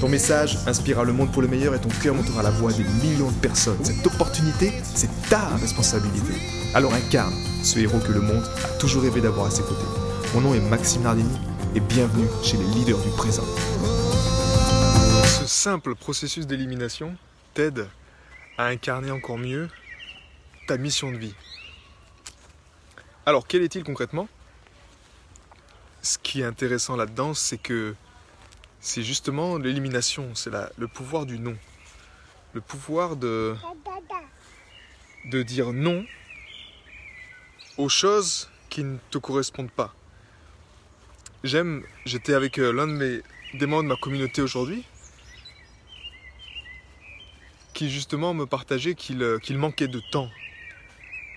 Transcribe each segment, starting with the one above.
Ton message inspirera le monde pour le meilleur et ton cœur montera la voix des millions de personnes. Cette opportunité, c'est ta responsabilité. Alors incarne ce héros que le monde a toujours rêvé d'avoir à ses côtés. Mon nom est Maxime Nardini et bienvenue chez les leaders du présent. Ce simple processus d'élimination t'aide à incarner encore mieux ta mission de vie. Alors, quel est-il concrètement? Ce qui est intéressant là-dedans, c'est que c'est justement l'élimination, c'est le pouvoir du non. Le pouvoir de, dire non aux choses qui ne te correspondent pas. J'aime, j'étais avec euh, l'un de mes, des membres de ma communauté aujourd'hui, qui justement me partageait qu'il euh, manquait de temps,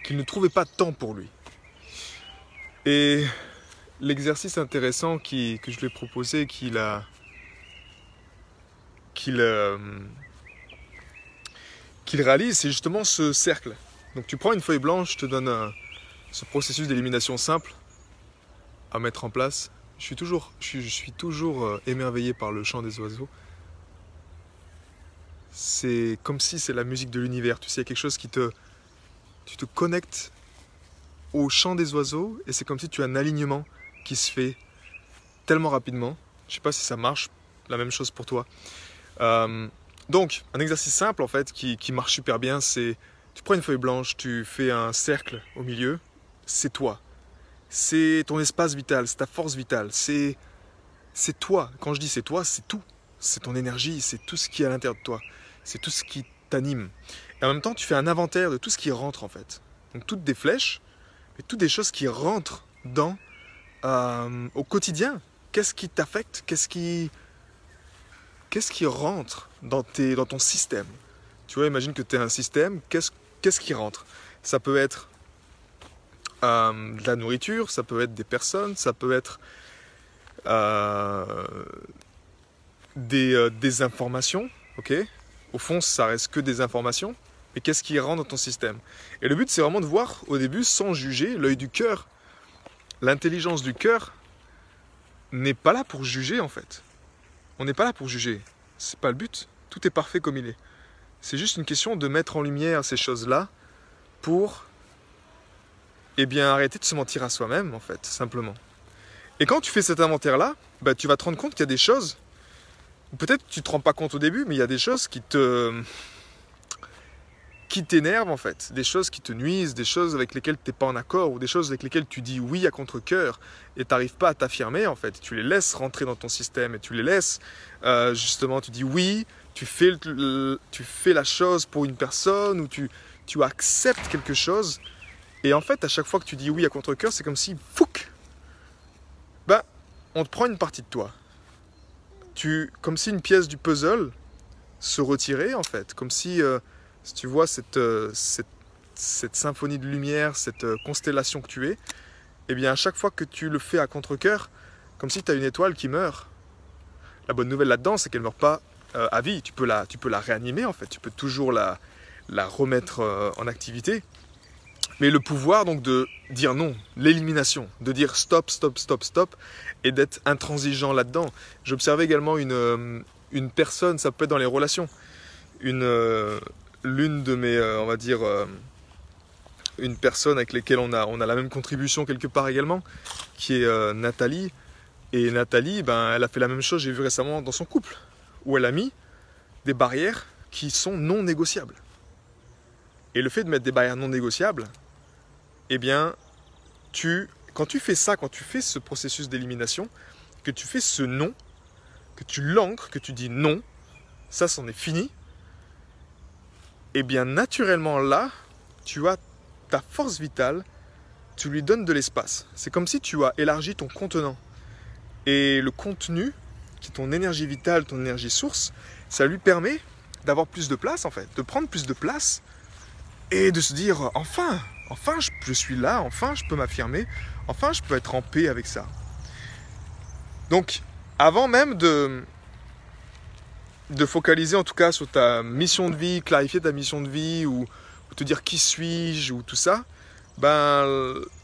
qu'il ne trouvait pas de temps pour lui. Et l'exercice intéressant que je lui ai proposé, qu'il a, qu'il euh, qu'il réalise, c'est justement ce cercle. Donc tu prends une feuille blanche, je te donne ce processus d'élimination simple à mettre en place. Je suis toujours, je euh, émerveillé par le chant des oiseaux. C'est comme si c'est la musique de l'univers. Tu sais, il y a quelque chose qui te, tu te connectes au chant des oiseaux et c'est comme si tu as un alignement qui se fait tellement rapidement. Je sais pas si ça marche. La même chose pour toi. Euh, donc, un exercice simple en fait qui, marche super bien, c'est tu prends une feuille blanche, tu fais un cercle au milieu, c'est toi. C'est ton espace vital, c'est ta force vitale, c'est c'est toi. Quand je dis c'est toi, c'est tout. C'est ton énergie, c'est tout ce qui est à l'intérieur de toi. C'est tout ce qui t'anime. Et en même temps, tu fais un inventaire de tout ce qui rentre en fait. Donc toutes des flèches, mais toutes des choses qui rentrent dans euh, au quotidien. Qu'est-ce qui t'affecte? Qu'est-ce qui qu'est-ce qui rentre dans, tes, dans ton système? Tu vois, imagine que tu es un système, qu'est-ce, qu'est-ce qui rentre? Ça peut être euh, de la nourriture, ça peut être des personnes, ça peut être euh, des, euh, des, informations, ok? Au fond, ça reste que des informations, mais qu'est-ce qui rentre dans ton système? Et le but, c'est vraiment de voir au début, sans juger, l'œil du cœur. L'intelligence du cœur n'est pas là pour juger, en fait. On n'est pas là pour juger. C'est pas le but. Tout est parfait comme il est. C'est juste une question de mettre en lumière ces choses-là pour eh bien, arrêter de se mentir à soi-même, en fait, simplement. Et quand tu fais cet inventaire-là, bah, tu vas te rendre compte qu'il y a des choses, peut-être tu ne te rends pas compte au début, mais il y a des choses qui te, qui t'énervent en fait, des choses qui te nuisent, des choses avec lesquelles tu n'es pas en accord, ou des choses avec lesquelles tu dis oui à contre-coeur et tu n'arrives pas à t'affirmer en fait. Tu les laisses rentrer dans ton système et tu les laisses, euh, justement, tu dis oui, tu fais, tu fais la chose pour une personne ou tu, tu acceptes quelque chose. Et en fait, à chaque fois que tu dis oui à contre-coeur, c'est comme si, fouc, bah, on te prend une partie de toi. Tu, comme si une pièce du puzzle se retirait en fait, comme si euh, tu vois euh, cette, symphonie de lumière, cette euh, constellation que tu es, eh bien à chaque fois que tu le fais à contre-coeur, comme si tu as une étoile qui meurt. La bonne nouvelle là-dedans, c'est qu'elle ne meurt pas euh, à vie. Tu peux, la, tu peux la réanimer en fait, tu peux toujours la, la remettre en activité. Mais le pouvoir donc de dire non, l'élimination, de dire stop, stop, stop, stop, et d'être intransigeant là-dedans. J'observais également une, une personne, ça peut être dans les relations, une, l'une de mes, euh, on va dire, euh, une personne avec laquelle on a, on a la même contribution quelque part également, qui est euh, Nathalie. Et Nathalie, ben, elle a fait la même chose, j'ai vu récemment dans son couple, où elle a mis des barrières qui sont non négociables. Et le fait de mettre des barrières non négociables, eh bien, tu, quand tu fais ça, quand tu fais ce processus d'élimination, que tu fais ce non, que tu l'ancres, que tu dis non, ça c'en est fini, eh bien naturellement là, tu as ta force vitale, tu lui donnes de l'espace. C'est comme si tu as élargi ton contenant. Et le contenu, qui est ton énergie vitale, ton énergie source, ça lui permet d'avoir plus de place en fait, de prendre plus de place et de se dire enfin, enfin je, suis là, enfin je peux m'affirmer, enfin je peux être en paix avec ça. Donc avant même de, de focaliser en tout cas sur ta mission de vie, clarifier ta mission de vie ou, te dire qui suis-je ou tout ça, ben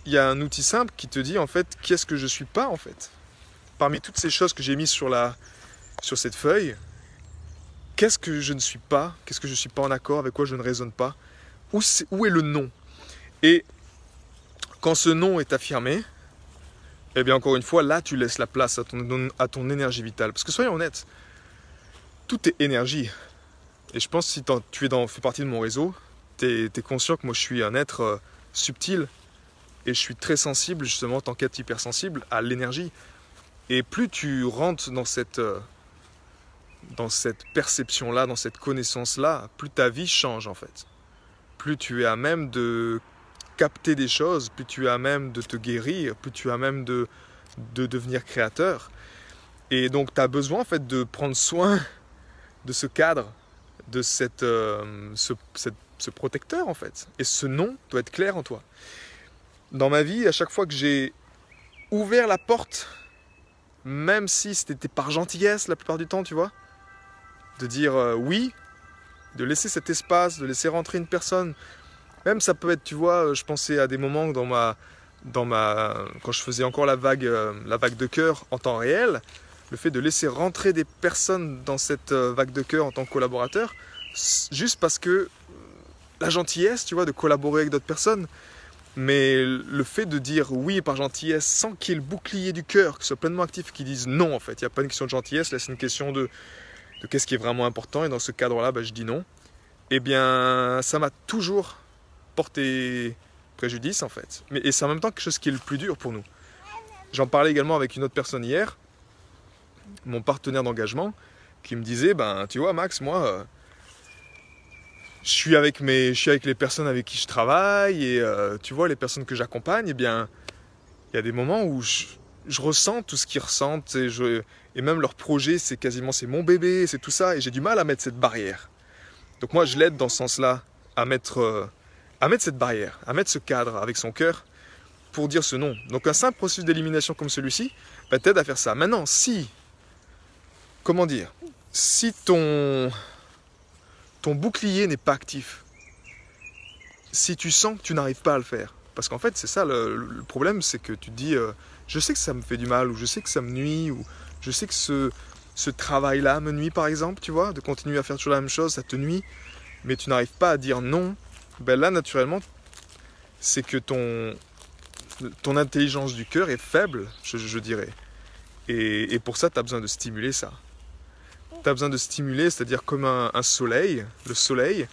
il y a un outil simple qui te dit en fait qu'est-ce que je suis pas en fait. Parmi toutes ces choses que j'ai mises sur la sur cette feuille, qu'est-ce que je ne suis pas, qu'est-ce que je suis pas en accord, avec quoi je ne raisonne pas, où, est, où est le non? Et quand ce non est affirmé, eh bien encore une fois, là tu laisses la place à ton, à ton énergie vitale. Parce que soyons honnêtes, tout est énergie. Et je pense que si tu es dans, fais partie de mon réseau, tu es, conscient que moi je suis un être euh, subtil et je suis très sensible justement en tant qu'être hypersensible à l'énergie. Et plus tu rentres dans cette, euh, dans cette perception-là, dans cette connaissance-là, plus ta vie change en fait. Plus tu es à même de capter des choses, plus tu es à même de te guérir, plus tu es à même de, de devenir créateur. Et donc tu as besoin en fait de prendre soin de ce cadre, de cette, euh, ce, ce protecteur en fait. Et ce nom doit être clair en toi. Dans ma vie, à chaque fois que j'ai ouvert la porte, même si c'était par gentillesse la plupart du temps, tu vois, de dire euh, oui, de laisser cet espace, de laisser rentrer une personne. Même ça peut être, tu vois, euh, je pensais à des moments dans ma, dans ma, quand je faisais encore la vague, la vague de cœur en temps réel, le fait de laisser rentrer des personnes dans cette vague de cœur en tant que collaborateur, juste parce que la gentillesse, tu vois, de collaborer avec d'autres personnes, mais le fait de dire oui par gentillesse sans qu'il y ait le bouclier du cœur qui soit pleinement actif, qui dise non en fait, il n'y a pas une question de gentillesse, là c'est une question de de qu'est-ce qui est vraiment important. Et dans ce cadre-là, bah, je dis non. Eh bien, ça m'a toujours porté préjudice en fait. Mais, et c'est en même temps quelque chose qui est le plus dur pour nous. J'en parlais également avec une autre personne hier, mon partenaire d'engagement, qui me disait, ben tu vois Max, moi, euh, je suis avec mes, je suis avec les personnes avec qui je travaille et euh, tu vois les personnes que j'accompagne, eh bien, il y a des moments où je, ressens tout ce qu'ils ressentent et, même leur projet, c'est quasiment c'est mon bébé, c'est tout ça et j'ai du mal à mettre cette barrière. Donc moi, je l'aide dans ce sens-là à mettre, euh, à mettre cette barrière, à mettre ce cadre avec son cœur pour dire ce non. Donc un simple processus d'élimination comme celui-ci va t'aider à faire ça. Maintenant, si, comment dire, si ton, bouclier n'est pas actif, si tu sens que tu n'arrives pas à le faire, parce qu'en fait c'est ça le, problème, c'est que tu te dis, euh, je sais que ça me fait du mal, ou je sais que ça me nuit, ou je sais que ce, travail-là me nuit par exemple, tu vois, de continuer à faire toujours la même chose, ça te nuit, mais tu n'arrives pas à dire non, ben là naturellement, c'est que ton, ton intelligence du cœur est faible, je, dirais. Et, pour ça, tu as besoin de stimuler ça. Tu as besoin de stimuler, c'est-à-dire comme un, soleil, le soleil.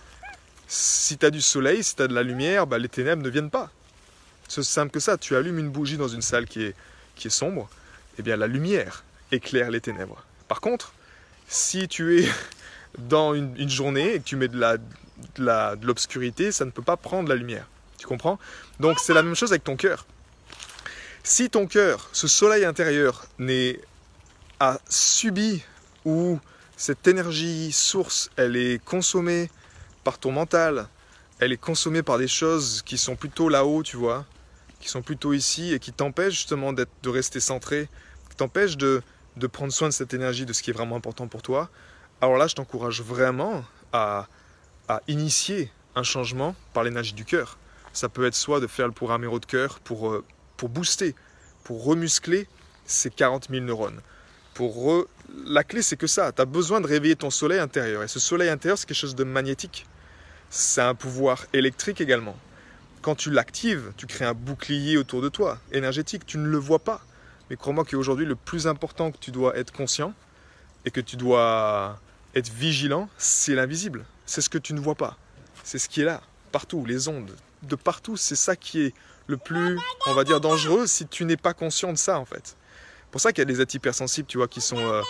Si tu as du soleil, si tu as de la lumière, ben les ténèbres ne viennent pas. C'est simple que ça. Tu allumes une bougie dans une salle qui est, qui est sombre, et eh bien la lumière éclaire les ténèbres. Par contre, si tu es dans une, journée et que tu mets de la, de l'obscurité, ça ne peut pas prendre la lumière. Tu comprends? Donc c'est la même chose avec ton cœur. Si ton cœur, ce soleil intérieur, n'est a subi ou cette énergie source, elle est consommée par ton mental, elle est consommée par des choses qui sont plutôt là-haut, tu vois, qui sont plutôt ici et qui t'empêchent justement de rester centré, qui t'empêchent de, de prendre soin de cette énergie, de ce qui est vraiment important pour toi, alors là, je t'encourage vraiment à, à, initier un changement par l'énergie du cœur. Ça peut être soit de faire le programme héros de cœur pour, euh, pour booster, pour remuscler ces 40 000 neurones. Pour La clé, c'est que ça. Tu as besoin de réveiller ton soleil intérieur. Et ce soleil intérieur, c'est quelque chose de magnétique. C'est un pouvoir électrique également. Quand tu l'actives, tu crées un bouclier autour de toi, énergétique. Tu ne le vois pas. Mais crois-moi qu'aujourd'hui, le plus important que tu dois être conscient et que tu dois être vigilant, c'est l'invisible. C'est ce que tu ne vois pas. C'est ce qui est là, partout, les ondes. De partout, c'est ça qui est le plus, on va dire, dangereux si tu n'es pas conscient de ça, en fait. Pour ça qu'il y a des êtres hypersensibles, tu vois, qui sont euh,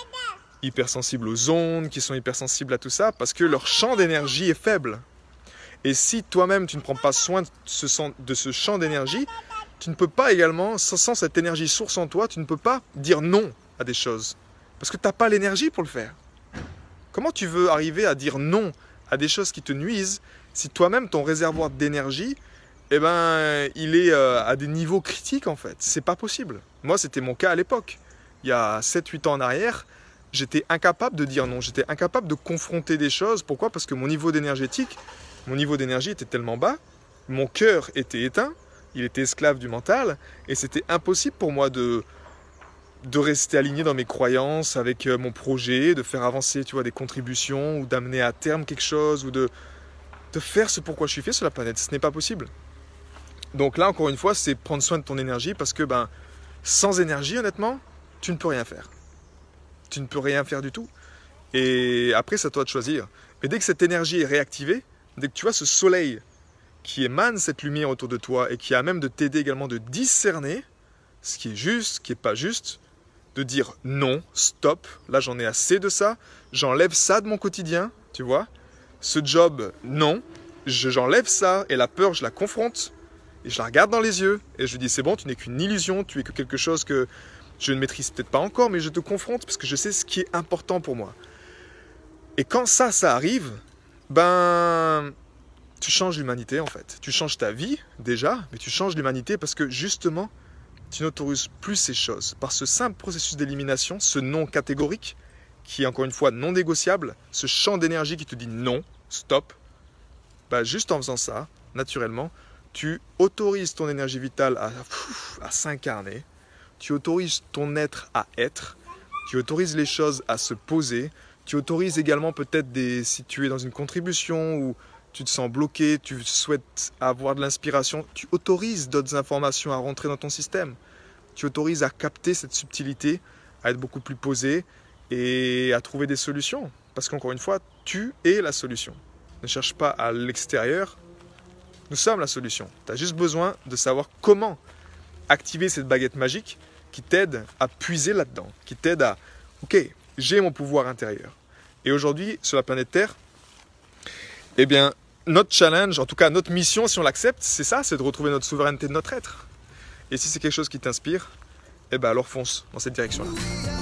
hypersensibles aux ondes, qui sont hypersensibles à tout ça, parce que leur champ d'énergie est faible. Et si toi-même tu ne prends pas soin de ce, champ d'énergie, tu ne peux pas également, sans, cette énergie source en toi, tu ne peux pas dire non à des choses. Parce que tu n'as pas l'énergie pour le faire. Comment tu veux arriver à dire non à des choses qui te nuisent si toi-même ton réservoir d'énergie eh ben, il est euh, à des niveaux critiques en fait? C'est pas possible. Moi, c'était mon cas à l'époque. Il y a 7-8 ans en arrière, j'étais incapable de dire non. J'étais incapable de confronter des choses. Pourquoi? Parce que mon niveau d'énergétique, mon niveau d'énergie était tellement bas, mon cœur était éteint, il était esclave du mental, et c'était impossible pour moi de, de rester aligné dans mes croyances avec euh, mon projet, de faire avancer tu vois, des contributions ou d'amener à terme quelque chose ou de, de faire ce pourquoi je suis fait sur la planète. Ce n'est pas possible. Donc là, encore une fois, c'est prendre soin de ton énergie parce que ben, sans énergie, honnêtement, tu ne peux rien faire. Tu ne peux rien faire du tout. Et après, c'est à toi de choisir. Mais dès que cette énergie est réactivée, dès que tu vois ce soleil qui émane cette lumière autour de toi et qui a même de t'aider également de discerner ce qui est juste, ce qui n'est pas juste, de dire non, stop, là j'en ai assez de ça, j'enlève ça de mon quotidien, tu vois. Ce job, non, j'enlève ça et la peur, je la confronte et je la regarde dans les yeux et je lui dis c'est bon, tu n'es qu'une illusion, tu es que quelque chose que je ne maîtrise peut-être pas encore, mais je te confronte parce que je sais ce qui est important pour moi. Et quand ça, ça arrive, ben, tu changes l'humanité en fait. Tu changes ta vie déjà, mais tu changes l'humanité parce que justement, tu n'autorises plus ces choses. Par ce simple processus d'élimination, ce non catégorique, qui est encore une fois non négociable, ce champ d'énergie qui te dit non, stop, ben, juste en faisant ça, naturellement, tu autorises ton énergie vitale à, s'incarner, tu autorises ton être à être, tu autorises les choses à se poser, tu autorises également peut-être si tu es dans une contribution ou tu te sens bloqué, tu souhaites avoir de l'inspiration, tu autorises d'autres informations à rentrer dans ton système. Tu autorises à capter cette subtilité, à être beaucoup plus posé et à trouver des solutions. Parce qu'encore une fois, tu es la solution. Ne cherche pas à l'extérieur, nous sommes la solution. Tu as juste besoin de savoir comment activer cette baguette magique qui t'aide à puiser là-dedans, qui t'aide à, ok, j'ai mon pouvoir intérieur. Et aujourd'hui, sur la planète Terre, eh bien, notre challenge, en tout cas notre mission, si on l'accepte, c'est ça, c'est de retrouver notre souveraineté de notre être. Et si c'est quelque chose qui t'inspire, eh bien alors fonce dans cette direction-là.